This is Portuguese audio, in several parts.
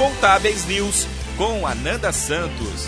Contábeis News com Ananda Santos.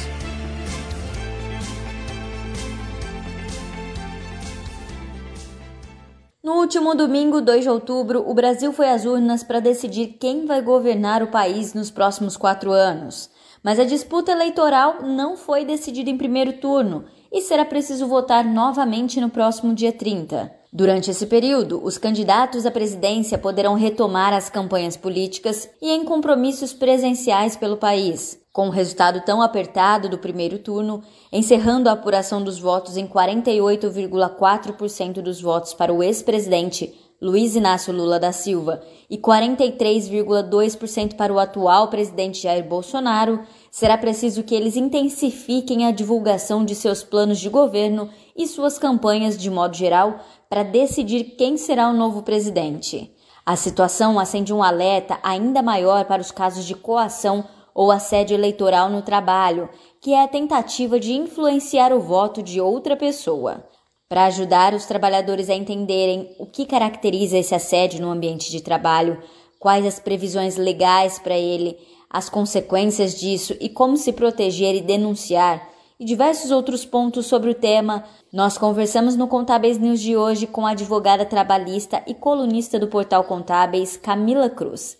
No último domingo, 2 de outubro, o Brasil foi às urnas para decidir quem vai governar o país nos próximos quatro anos. Mas a disputa eleitoral não foi decidida em primeiro turno e será preciso votar novamente no próximo dia 30. Durante esse período, os candidatos à presidência poderão retomar as campanhas políticas e em compromissos presenciais pelo país. Com o resultado tão apertado do primeiro turno, encerrando a apuração dos votos em 48,4% dos votos para o ex-presidente Luiz Inácio Lula da Silva e 43,2% para o atual presidente Jair Bolsonaro, será preciso que eles intensifiquem a divulgação de seus planos de governo e suas campanhas de modo geral para decidir quem será o novo presidente. A situação acende um alerta ainda maior para os casos de coação ou assédio eleitoral no trabalho, que é a tentativa de influenciar o voto de outra pessoa. Para ajudar os trabalhadores a entenderem o que caracteriza esse assédio no ambiente de trabalho, quais as previsões legais para ele, as consequências disso e como se proteger e denunciar, e diversos outros pontos sobre o tema, nós conversamos no Contábeis News de hoje com a advogada trabalhista e colunista do portal Contábeis, Camila Cruz.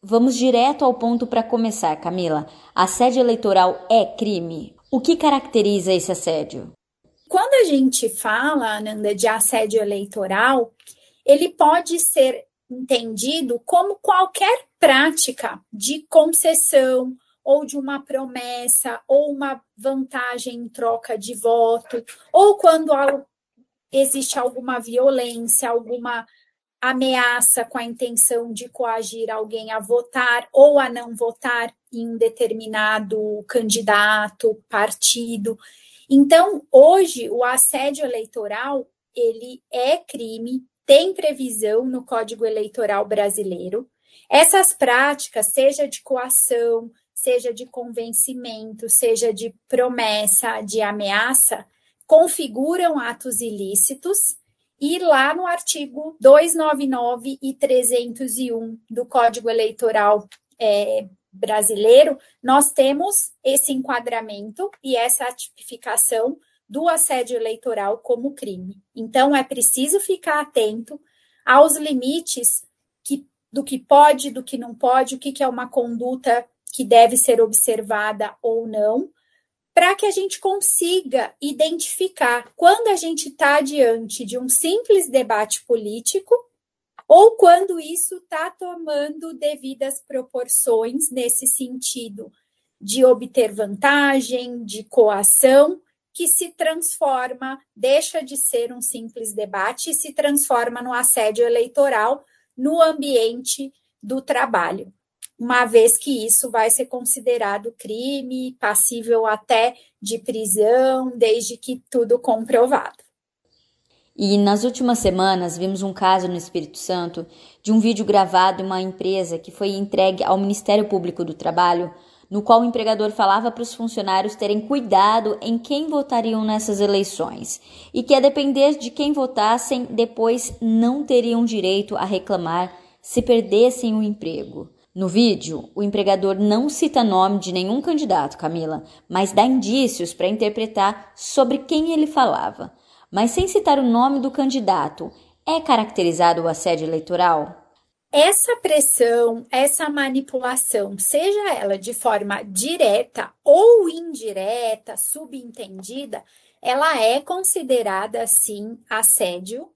Vamos direto ao ponto para começar, Camila. Assédio eleitoral é crime? O que caracteriza esse assédio? Quando a gente fala, Ananda, de assédio eleitoral, ele pode ser entendido como qualquer prática de concessão ou de uma promessa ou uma vantagem em troca de voto, ou quando existe alguma violência, alguma ameaça com a intenção de coagir alguém a votar ou a não votar em um determinado candidato, partido. Então, hoje, o assédio eleitoral, ele é crime, tem previsão no Código Eleitoral brasileiro. Essas práticas, seja de coação, seja de convencimento, seja de promessa, de ameaça, configuram atos ilícitos. E lá no artigo 299 e 301 do Código Eleitoral é, brasileiro, nós temos esse enquadramento e essa tipificação do assédio eleitoral como crime. Então, é preciso ficar atento aos limites que, do que pode, do que não pode, o que, que é uma conduta que deve ser observada ou não, para que a gente consiga identificar quando a gente está diante de um simples debate político ou quando isso está tomando devidas proporções nesse sentido de obter vantagem, de coação, que se transforma, deixa de ser um simples debate e se transforma no assédio eleitoral no ambiente do trabalho, uma vez que isso vai ser considerado crime, passível até de prisão, desde que tudo comprovado. E nas últimas semanas vimos um caso no Espírito Santo de um vídeo gravado em uma empresa que foi entregue ao Ministério Público do Trabalho, no qual o empregador falava para os funcionários terem cuidado em quem votariam nessas eleições e que a depender de quem votassem, depois não teriam direito a reclamar se perdessem o emprego. No vídeo, o empregador não cita nome de nenhum candidato, Camila, mas dá indícios para interpretar sobre quem ele falava mas sem citar o nome do candidato, é caracterizado o assédio eleitoral? Essa pressão, essa manipulação, seja ela de forma direta ou indireta, subentendida, ela é considerada sim assédio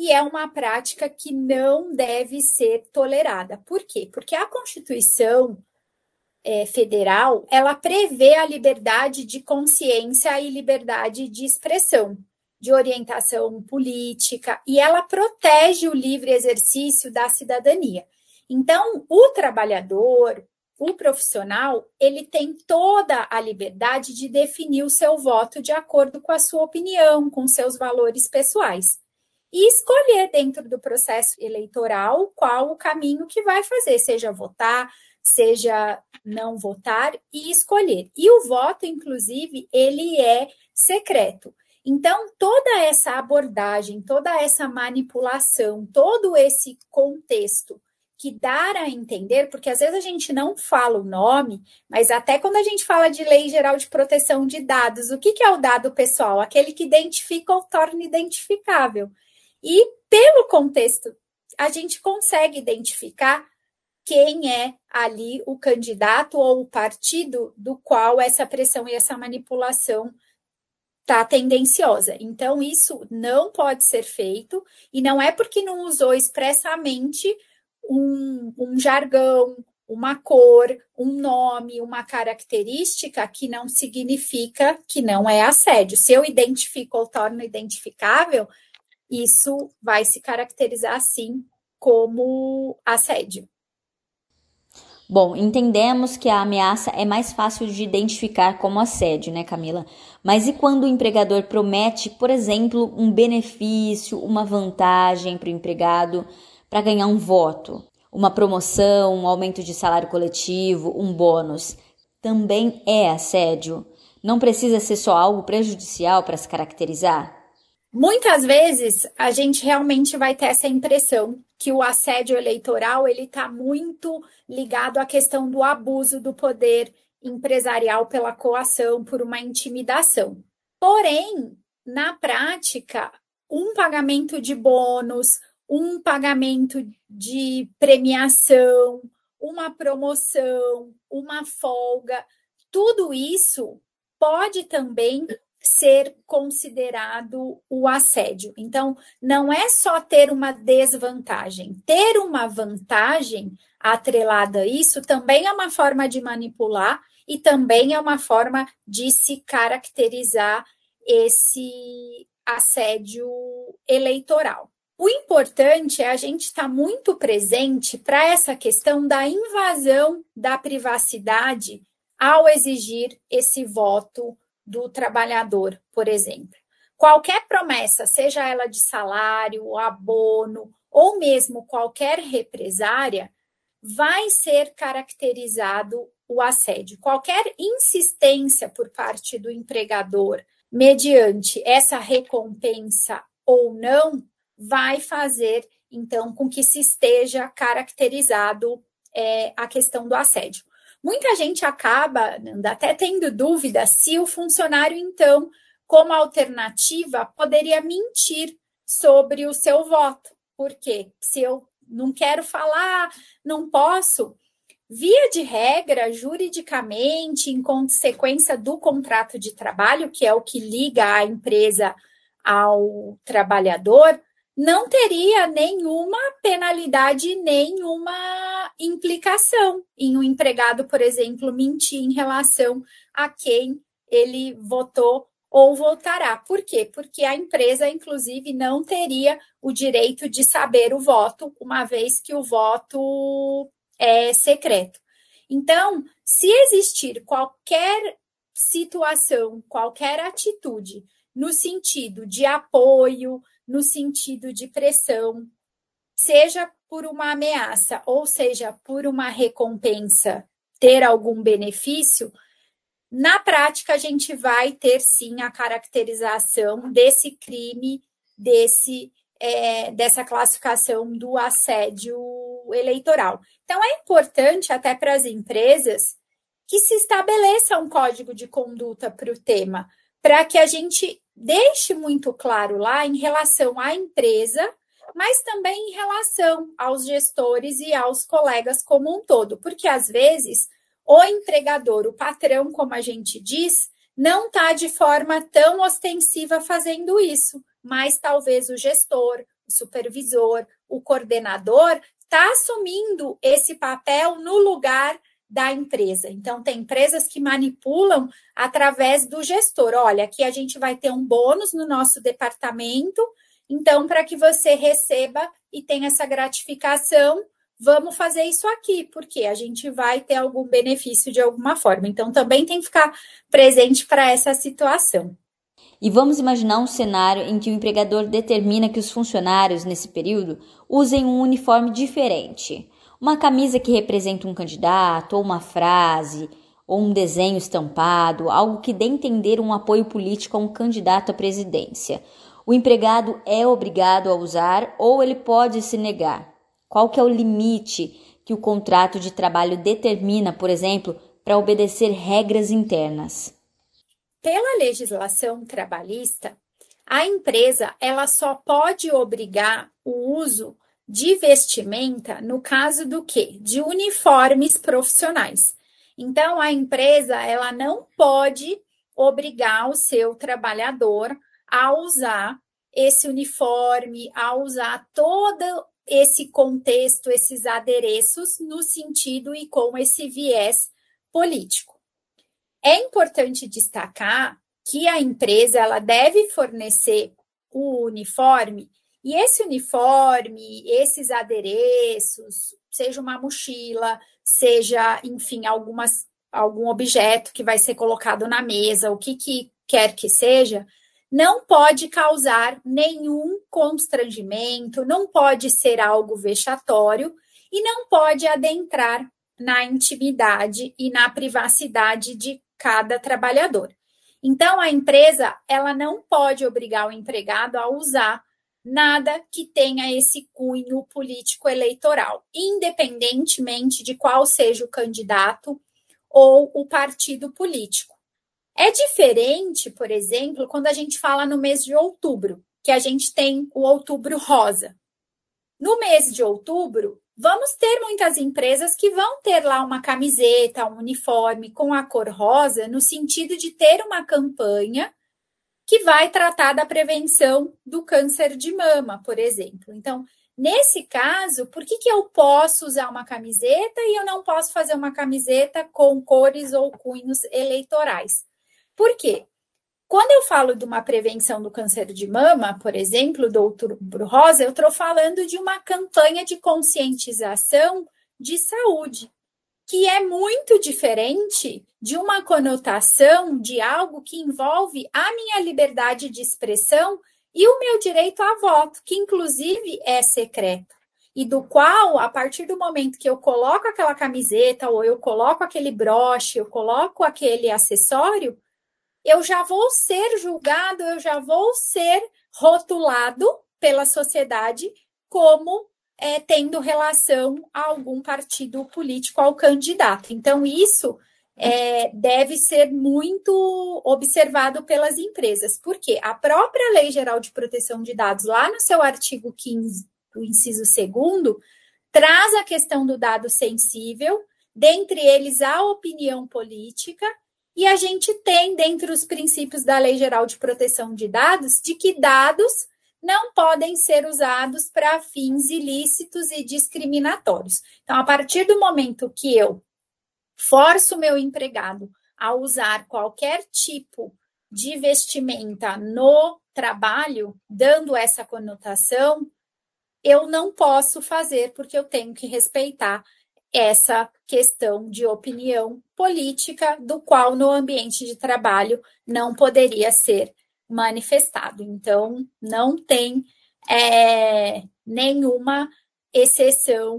e é uma prática que não deve ser tolerada. Por quê? Porque a Constituição é, Federal ela prevê a liberdade de consciência e liberdade de expressão de orientação política e ela protege o livre exercício da cidadania. Então, o trabalhador, o profissional, ele tem toda a liberdade de definir o seu voto de acordo com a sua opinião, com seus valores pessoais. E escolher dentro do processo eleitoral qual o caminho que vai fazer, seja votar, seja não votar e escolher. E o voto, inclusive, ele é secreto. Então, toda essa abordagem, toda essa manipulação, todo esse contexto que dar a entender, porque às vezes a gente não fala o nome, mas até quando a gente fala de Lei Geral de Proteção de Dados, o que, que é o dado pessoal? Aquele que identifica ou torna identificável. E pelo contexto, a gente consegue identificar quem é ali o candidato ou o partido do qual essa pressão e essa manipulação está tendenciosa. Então, isso não pode ser feito, e não é porque não usou expressamente um, um jargão, uma cor, um nome, uma característica que não significa que não é assédio. Se eu identifico ou torno identificável, isso vai se caracterizar assim como assédio. Bom, entendemos que a ameaça é mais fácil de identificar como assédio, né, Camila? Mas e quando o empregador promete, por exemplo, um benefício, uma vantagem para o empregado para ganhar um voto, uma promoção, um aumento de salário coletivo, um bônus? Também é assédio? Não precisa ser só algo prejudicial para se caracterizar? Muitas vezes a gente realmente vai ter essa impressão que o assédio eleitoral ele está muito ligado à questão do abuso do poder empresarial pela coação, por uma intimidação. Porém, na prática, um pagamento de bônus, um pagamento de premiação, uma promoção, uma folga, tudo isso pode também ser considerado o assédio. Então, não é só ter uma desvantagem, ter uma vantagem atrelada a isso também é uma forma de manipular e também é uma forma de se caracterizar esse assédio eleitoral. O importante é a gente estar tá muito presente para essa questão da invasão da privacidade ao exigir esse voto do trabalhador, por exemplo. Qualquer promessa, seja ela de salário, abono ou mesmo qualquer represária, vai ser caracterizado o assédio. Qualquer insistência por parte do empregador mediante essa recompensa ou não vai fazer então com que se esteja caracterizado é, a questão do assédio. Muita gente acaba até tendo dúvida se o funcionário, então, como alternativa, poderia mentir sobre o seu voto. Por quê? Se eu não quero falar, não posso. Via de regra, juridicamente, em consequência do contrato de trabalho, que é o que liga a empresa ao trabalhador, não teria nenhuma penalidade, nenhuma implicação em um empregado, por exemplo, mentir em relação a quem ele votou ou votará. Por quê? Porque a empresa, inclusive, não teria o direito de saber o voto, uma vez que o voto é secreto. Então, se existir qualquer situação, qualquer atitude no sentido de apoio, no sentido de pressão, seja por uma ameaça ou seja por uma recompensa, ter algum benefício, na prática a gente vai ter sim a caracterização desse crime, desse é, dessa classificação do assédio eleitoral. Então é importante até para as empresas que se estabeleça um código de conduta para o tema, para que a gente deixe muito claro lá em relação à empresa, mas também em relação aos gestores e aos colegas como um todo, porque às vezes o empregador, o patrão, como a gente diz, não está de forma tão ostensiva fazendo isso, mas talvez o gestor, o supervisor, o coordenador está assumindo esse papel no lugar da empresa. Então, tem empresas que manipulam através do gestor. Olha, aqui a gente vai ter um bônus no nosso departamento, então, para que você receba e tenha essa gratificação, vamos fazer isso aqui, porque a gente vai ter algum benefício de alguma forma. Então, também tem que ficar presente para essa situação. E vamos imaginar um cenário em que o empregador determina que os funcionários, nesse período, usem um uniforme diferente uma camisa que representa um candidato, ou uma frase, ou um desenho estampado, algo que dê entender um apoio político a um candidato à presidência. O empregado é obrigado a usar ou ele pode se negar. Qual que é o limite que o contrato de trabalho determina, por exemplo, para obedecer regras internas? Pela legislação trabalhista, a empresa ela só pode obrigar o uso de vestimenta no caso do quê? De uniformes profissionais. Então a empresa ela não pode obrigar o seu trabalhador a usar esse uniforme, a usar todo esse contexto, esses adereços no sentido e com esse viés político. É importante destacar que a empresa ela deve fornecer o uniforme e esse uniforme, esses adereços, seja uma mochila, seja, enfim, algumas, algum objeto que vai ser colocado na mesa, o que, que quer que seja, não pode causar nenhum constrangimento, não pode ser algo vexatório e não pode adentrar na intimidade e na privacidade de cada trabalhador. Então, a empresa ela não pode obrigar o empregado a usar nada que tenha esse cunho político eleitoral, independentemente de qual seja o candidato ou o partido político. É diferente, por exemplo, quando a gente fala no mês de outubro, que a gente tem o outubro rosa. No mês de outubro, vamos ter muitas empresas que vão ter lá uma camiseta, um uniforme com a cor rosa, no sentido de ter uma campanha que vai tratar da prevenção do câncer de mama, por exemplo. Então, nesse caso, por que, que eu posso usar uma camiseta e eu não posso fazer uma camiseta com cores ou cunhos eleitorais? Por quê? Quando eu falo de uma prevenção do câncer de mama, por exemplo, do Outubro Rosa, eu estou falando de uma campanha de conscientização de saúde, que é muito diferente de uma conotação de algo que envolve a minha liberdade de expressão e o meu direito a voto, que inclusive é secreto. E do qual, a partir do momento que eu coloco aquela camiseta, ou eu coloco aquele broche, eu coloco aquele acessório, eu já vou ser julgado, eu já vou ser rotulado pela sociedade como é, tendo relação a algum partido político, ao candidato. Então, isso é, deve ser muito observado pelas empresas, porque a própria Lei Geral de Proteção de Dados, lá no seu artigo 15, do inciso 2, traz a questão do dado sensível, dentre eles a opinião política e a gente tem, dentre os princípios da Lei Geral de Proteção de Dados, de que dados não podem ser usados para fins ilícitos e discriminatórios. Então, a partir do momento que eu forço meu empregado a usar qualquer tipo de vestimenta no trabalho, dando essa conotação, eu não posso fazer porque eu tenho que respeitar essa questão de opinião política, do qual no ambiente de trabalho não poderia ser manifestado. Então, não tem é, nenhuma exceção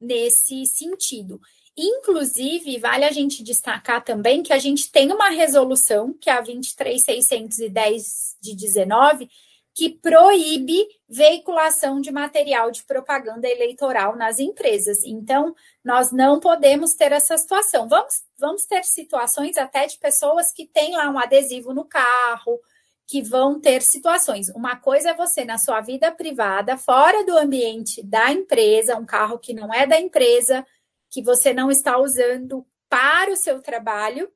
nesse sentido. Inclusive, vale a gente destacar também que a gente tem uma resolução, que é a 23610 de 19, que proíbe veiculação de material de propaganda eleitoral nas empresas. Então, nós não podemos ter essa situação. Vamos, vamos ter situações até de pessoas que têm lá um adesivo no carro, que vão ter situações. Uma coisa é você, na sua vida privada, fora do ambiente da empresa, um carro que não é da empresa, que você não está usando para o seu trabalho,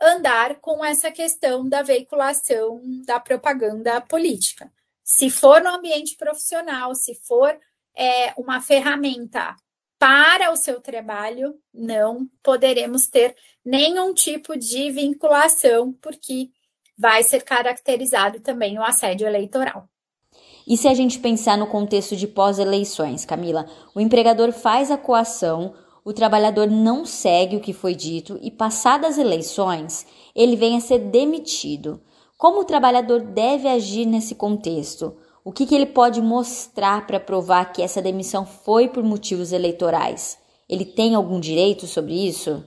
andar com essa questão da veiculação da propaganda política. Se for no ambiente profissional, se for é, uma ferramenta para o seu trabalho, não poderemos ter nenhum tipo de vinculação, porque vai ser caracterizado também o assédio eleitoral. E se a gente pensar no contexto de pós-eleições, Camila, o empregador faz a coação, o trabalhador não segue o que foi dito e, passadas as eleições, ele vem a ser demitido. Como o trabalhador deve agir nesse contexto? O que, que ele pode mostrar para provar que essa demissão foi por motivos eleitorais? Ele tem algum direito sobre isso?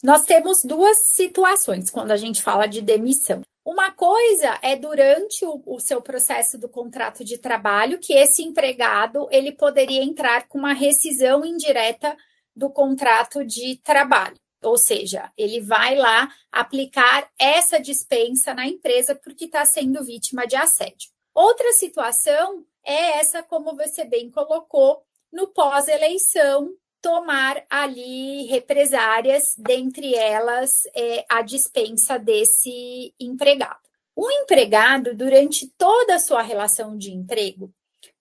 Nós temos duas situações quando a gente fala de demissão. Uma coisa é durante o, o, seu processo do contrato de trabalho que esse empregado ele poderia entrar com uma rescisão indireta do contrato de trabalho. Ou seja, ele vai lá aplicar essa dispensa na empresa porque está sendo vítima de assédio. Outra situação é essa, como você bem colocou, no pós-eleição, tomar ali represárias, dentre elas é, a dispensa desse empregado. O empregado, durante toda a sua relação de emprego,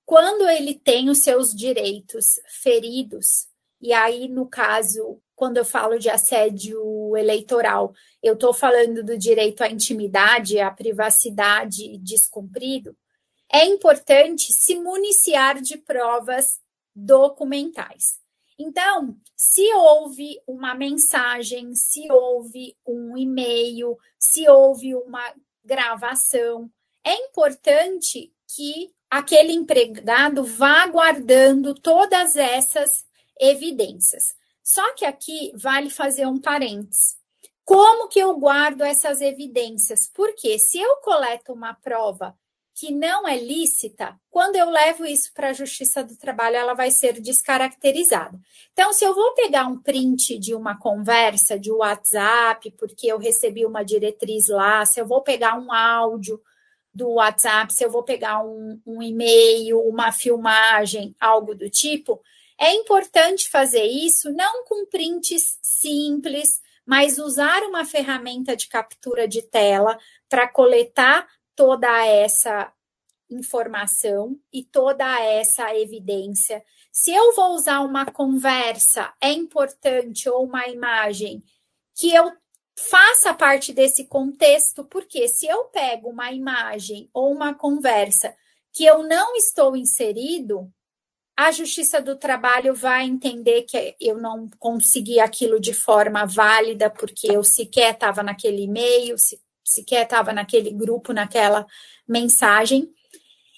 quando ele tem os seus direitos feridos, e aí, no caso, quando eu falo de assédio eleitoral, eu estou falando do direito à intimidade, à privacidade descumprido, é importante se municiar de provas documentais. Então, se houve uma mensagem, se houve um e-mail, se houve uma gravação, é importante que aquele empregado vá guardando todas essas evidências. Só que aqui vale fazer um parênteses. Como que eu guardo essas evidências? Porque se eu coleto uma prova que não é lícita, quando eu levo isso para a Justiça do Trabalho, ela vai ser descaracterizada. Então, se eu vou pegar um print de uma conversa de WhatsApp, porque eu recebi uma diretriz lá, se eu vou pegar um áudio do WhatsApp, se eu vou pegar um, um e-mail, uma filmagem, algo do tipo, é importante fazer isso não com prints simples, mas usar uma ferramenta de captura de tela para coletar toda essa informação e toda essa evidência. Se eu vou usar uma conversa, é importante, ou uma imagem, que eu faça parte desse contexto, porque se eu pego uma imagem ou uma conversa que eu não estou inserido, a Justiça do Trabalho vai entender que eu não consegui aquilo de forma válida, porque eu sequer estava naquele e-mail, sequer estava naquele grupo, naquela mensagem.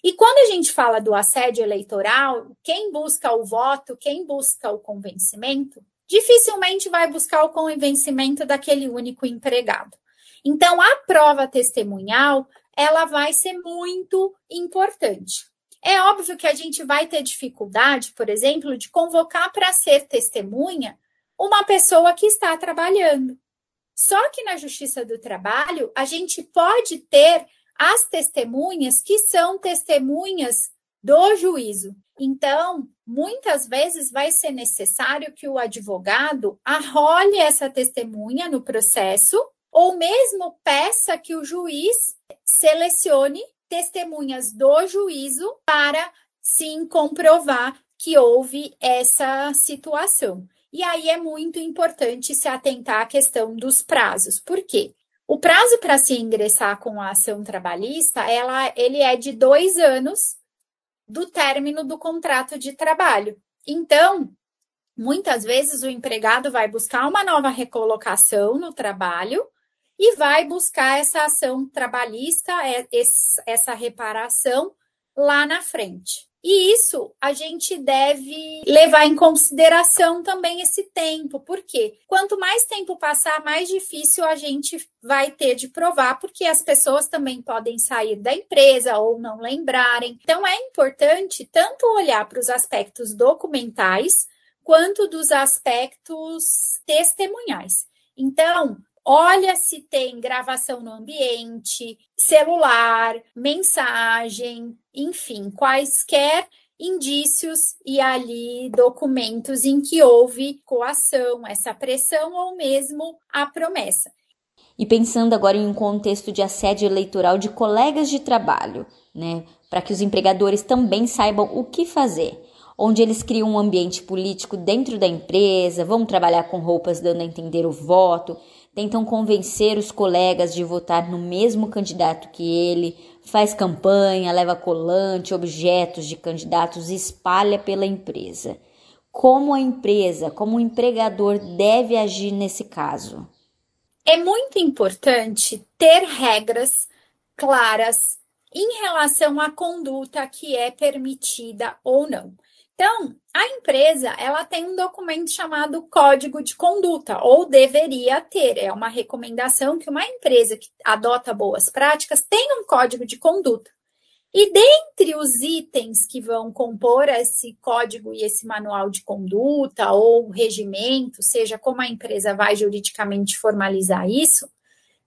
E quando a gente fala do assédio eleitoral, quem busca o voto, quem busca o convencimento, dificilmente vai buscar o convencimento daquele único empregado. Então, a prova testemunhal, ela vai ser muito importante. É óbvio que a gente vai ter dificuldade, por exemplo, de convocar para ser testemunha uma pessoa que está trabalhando. Só que na Justiça do Trabalho, a gente pode ter as testemunhas que são testemunhas do juízo. Então, muitas vezes vai ser necessário que o advogado arrole essa testemunha no processo ou mesmo peça que o juiz selecione testemunhas do juízo para sim comprovar que houve essa situação. E aí é muito importante se atentar à questão dos prazos. Por quê? O prazo para se ingressar com a ação trabalhista, ela, ele é de dois anos do término do contrato de trabalho. Então, muitas vezes o empregado vai buscar uma nova recolocação no trabalho e vai buscar essa ação trabalhista, é, essa reparação lá na frente. E isso a gente deve levar em consideração também esse tempo, porque quanto mais tempo passar, mais difícil a gente vai ter de provar, porque as pessoas também podem sair da empresa ou não lembrarem. Então é importante tanto olhar para os aspectos documentais quanto dos aspectos testemunhais. Então, olha se tem gravação no ambiente, celular, mensagem, enfim, quaisquer indícios e ali documentos em que houve coação, essa pressão ou mesmo a promessa. E pensando agora em um contexto de assédio eleitoral de colegas de trabalho, né, para que os empregadores também saibam o que fazer onde eles criam um ambiente político dentro da empresa, vão trabalhar com roupas dando a entender o voto, tentam convencer os colegas de votar no mesmo candidato que ele, faz campanha, leva colante, objetos de candidatos e espalha pela empresa. Como a empresa, como o empregador deve agir nesse caso? É muito importante ter regras claras em relação à conduta que é permitida ou não. Então, A empresa, ela tem um documento chamado Código de Conduta, ou deveria ter. É uma recomendação que uma empresa que adota boas práticas tenha um código de conduta. E dentre os itens que vão compor esse código e esse manual de conduta ou regimento, seja como a empresa vai juridicamente formalizar isso,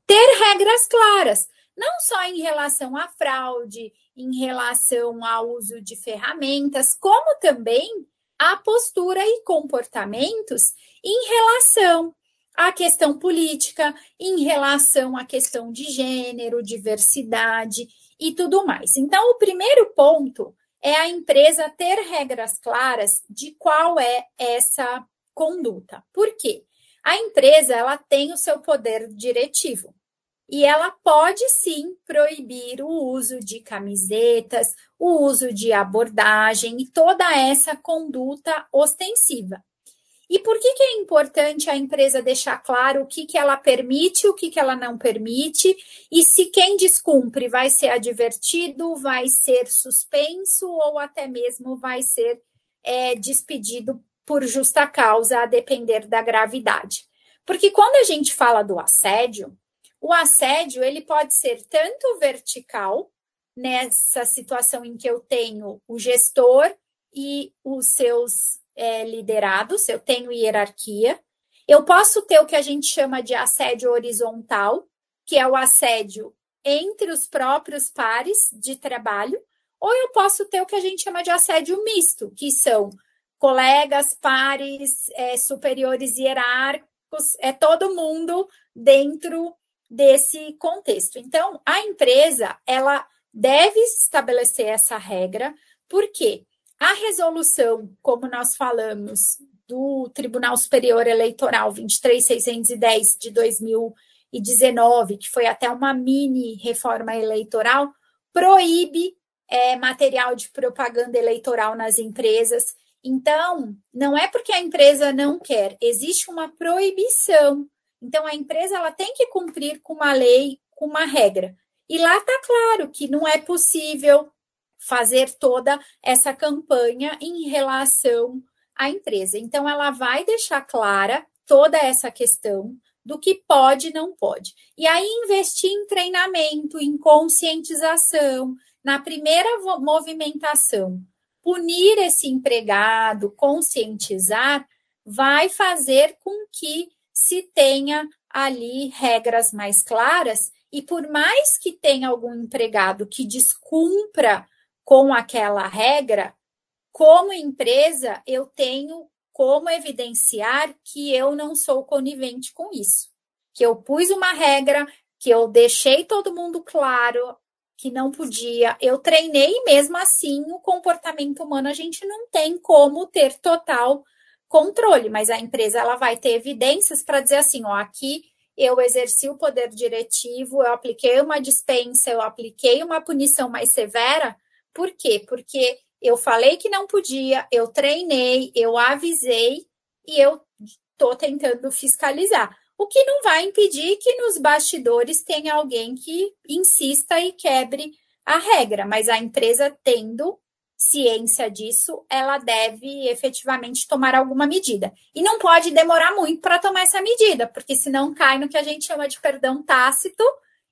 ter regras claras, não só em relação à fraude, em relação ao uso de ferramentas, como também a postura e comportamentos em relação à questão política, em relação à questão de gênero, diversidade e tudo mais. Então, o primeiro ponto é a empresa ter regras claras de qual é essa conduta. Por quê? A empresa ela tem o seu poder diretivo e ela pode sim proibir o uso de camisetas, o uso de abordagem e toda essa conduta ostensiva. E por que, que é importante a empresa deixar claro o que, que ela permite, o que, que ela não permite, e se quem descumpre vai ser advertido, vai ser suspenso ou até mesmo vai ser é, despedido por justa causa, a depender da gravidade. Porque quando a gente fala do assédio, o assédio ele pode ser tanto vertical, nessa situação em que eu tenho o gestor e os seus é, liderados, eu tenho hierarquia. Eu posso ter o que a gente chama de assédio horizontal, que é o assédio entre os próprios pares de trabalho, ou eu posso ter o que a gente chama de assédio misto, que são colegas, pares, é, superiores hierárquicos, é todo mundo dentro desse contexto. Então, a empresa, ela deve estabelecer essa regra, porque a resolução, como nós falamos, do Tribunal Superior Eleitoral 23610 de 2019, que foi até uma mini reforma eleitoral, proíbe é, material de propaganda eleitoral nas empresas. Então, não é porque a empresa não quer, existe uma proibição então, a empresa ela tem que cumprir com uma lei, com uma regra. E lá está claro que não é possível fazer toda essa campanha em relação à empresa. Então, ela vai deixar clara toda essa questão do que pode e não pode. E aí, investir em treinamento, em conscientização, na primeira movimentação, punir esse empregado, conscientizar, vai fazer com que se tenha ali regras mais claras e por mais que tenha algum empregado que descumpra com aquela regra, como empresa, eu tenho como evidenciar que eu não sou conivente com isso. Que eu pus uma regra, que eu deixei todo mundo claro que não podia, eu treinei mesmo assim o comportamento humano a gente não tem como ter total controle, mas a empresa ela vai ter evidências para dizer assim, ó, aqui eu exerci o poder diretivo, eu apliquei uma dispensa, eu apliquei uma punição mais severa. Por quê? Porque eu falei que não podia, eu treinei, eu avisei e eu estou tentando fiscalizar. O que não vai impedir que nos bastidores tenha alguém que insista e quebre a regra, mas a empresa tendo ciência disso, ela deve efetivamente tomar alguma medida. E não pode demorar muito para tomar essa medida, porque senão cai no que a gente chama de perdão tácito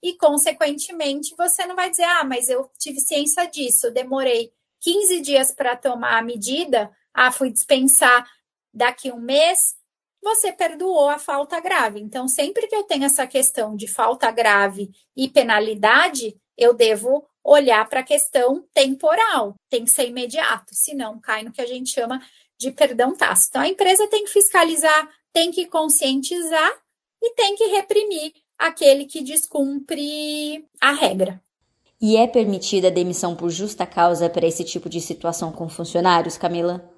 e, consequentemente, você não vai dizer, ah, mas eu tive ciência disso, demorei 15 dias para tomar a medida, ah, fui dispensar daqui um mês, você perdoou a falta grave. Então, sempre que eu tenho essa questão de falta grave e penalidade, eu devo olhar para a questão temporal, tem que ser imediato, senão cai no que a gente chama de perdão tácito. Então, a empresa tem que fiscalizar, tem que conscientizar e tem que reprimir aquele que descumpre a regra. E é permitida a demissão por justa causa para esse tipo de situação com funcionários, Camila?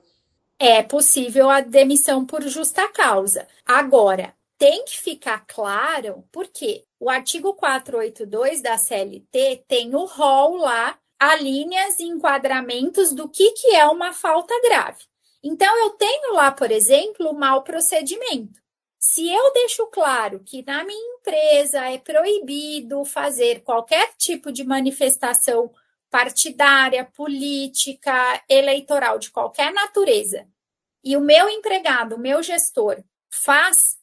É possível a demissão por justa causa. Agora, tem que ficar claro, porque o artigo 482 da CLT tem o rol lá, a linhas e enquadramentos do que, que é uma falta grave. Então, eu tenho lá, por exemplo, o mau procedimento. Se eu deixo claro que na minha empresa é proibido fazer qualquer tipo de manifestação partidária, política, eleitoral, de qualquer natureza, e o meu empregado, o meu gestor, faz,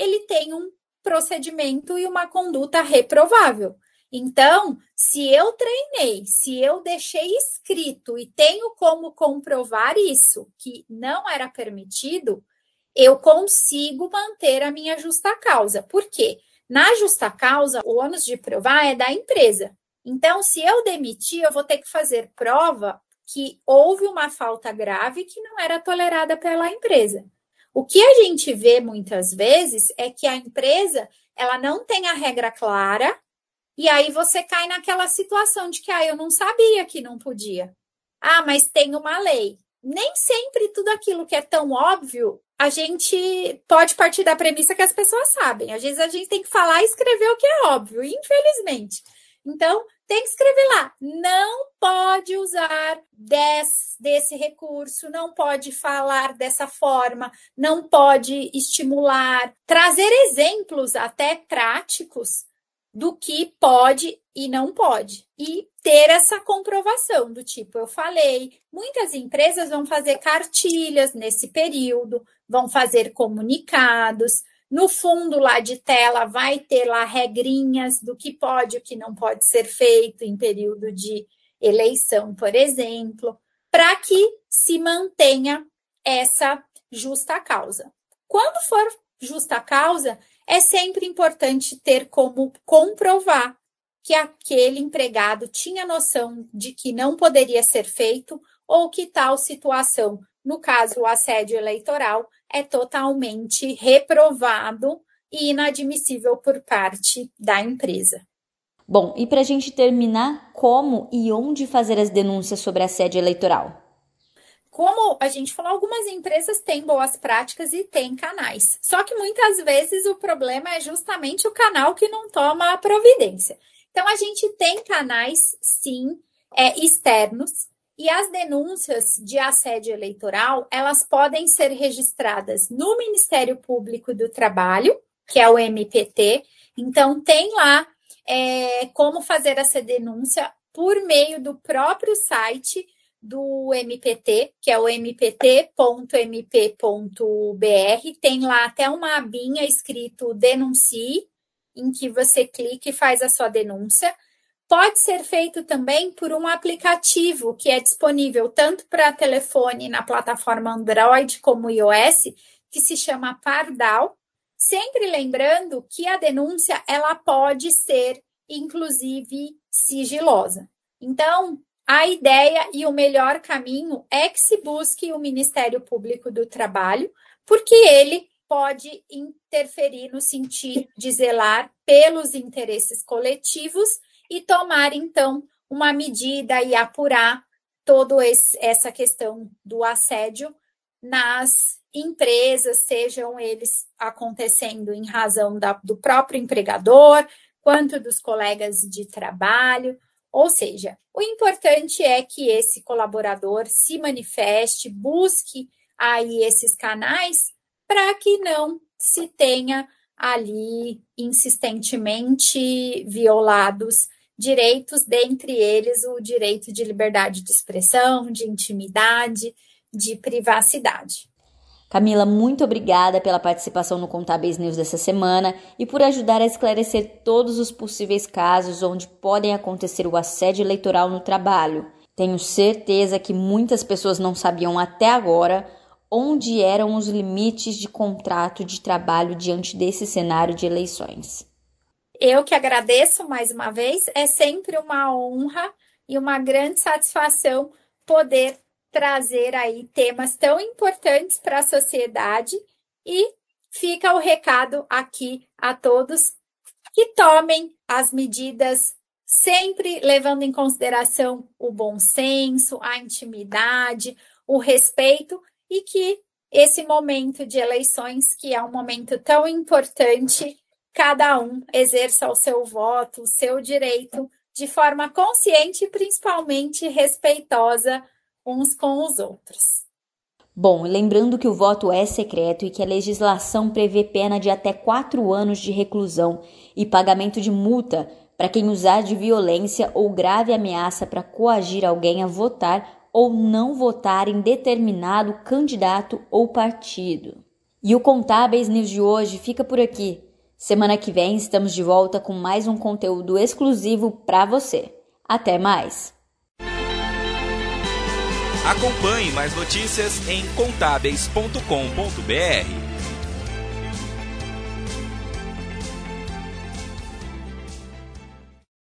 ele tem um procedimento e uma conduta reprovável. Então, se eu treinei, se eu deixei escrito e tenho como comprovar isso, que não era permitido, eu consigo manter a minha justa causa. Por quê? Na justa causa, o ônus de provar é da empresa. Então, se eu demitir, eu vou ter que fazer prova que houve uma falta grave que não era tolerada pela empresa. O que a gente vê muitas vezes é que a empresa ela não tem a regra clara e aí você cai naquela situação de que ah, eu não sabia que não podia. Ah, mas tem uma lei. Nem sempre tudo aquilo que é tão óbvio, a gente pode partir da premissa que as pessoas sabem. Às vezes a gente tem que falar e escrever o que é óbvio, infelizmente. Então, tem que escrever lá. Não pode usar desse, desse recurso, não pode falar dessa forma, não pode estimular, trazer exemplos até práticos do que pode e não pode. E ter essa comprovação do tipo, eu falei, muitas empresas vão fazer cartilhas nesse período, vão fazer comunicados, no fundo lá de tela vai ter lá regrinhas do que pode o que não pode ser feito em período de eleição, por exemplo, para que se mantenha essa justa causa. Quando for justa causa, é sempre importante ter como comprovar que aquele empregado tinha noção de que não poderia ser feito ou que tal situação, no caso o assédio eleitoral, é totalmente reprovado e inadmissível por parte da empresa. Bom, e para a gente terminar, como e onde fazer as denúncias sobre assédio eleitoral? Como a gente falou, algumas empresas têm boas práticas e têm canais. Só que muitas vezes o problema é justamente o canal que não toma a providência. Então, a gente tem canais, sim, é, externos, e as denúncias de assédio eleitoral, elas podem ser registradas no Ministério Público do Trabalho, que é o MPT. Então, tem lá é, como fazer essa denúncia por meio do próprio site do MPT, que é o mpt.mp.br. Tem lá até uma abinha escrito denuncie, em que você clica e faz a sua denúncia. Pode ser feito também por um aplicativo que é disponível tanto para telefone na plataforma Android como iOS, que se chama Pardal. Sempre lembrando que a denúncia ela pode ser inclusive sigilosa. Então, a ideia e o melhor caminho é que se busque o Ministério Público do Trabalho, porque ele pode interferir no sentido de zelar pelos interesses coletivos e tomar, então, uma medida e apurar toda essa questão do assédio nas empresas, sejam eles acontecendo em razão da, do próprio empregador, quanto dos colegas de trabalho. Ou seja, o importante é que esse colaborador se manifeste, busque aí esses canais para que não se tenha ali insistentemente violados direitos, dentre eles o direito de liberdade de expressão, de intimidade, de privacidade. Camila, muito obrigada pela participação no Contábeis News dessa semana e por ajudar a esclarecer todos os possíveis casos onde podem acontecer o assédio eleitoral no trabalho. Tenho certeza que muitas pessoas não sabiam até agora onde eram os limites de contrato de trabalho diante desse cenário de eleições. Eu que agradeço mais uma vez, é sempre uma honra e uma grande satisfação poder trazer aí temas tão importantes para a sociedade. E fica o recado aqui a todos que tomem as medidas sempre levando em consideração o bom senso, a intimidade, o respeito e que esse momento de eleições, que é um momento tão importante, cada um exerça o seu voto, o seu direito de forma consciente e principalmente respeitosa uns com os outros. Bom, lembrando que o voto é secreto e que a legislação prevê pena de até quatro anos de reclusão e pagamento de multa para quem usar de violência ou grave ameaça para coagir alguém a votar ou não votar em determinado candidato ou partido. E o Contábeis News de hoje fica por aqui. Semana que vem estamos de volta com mais um conteúdo exclusivo para você. Até mais! Acompanhe mais notícias em contábeis.com.br.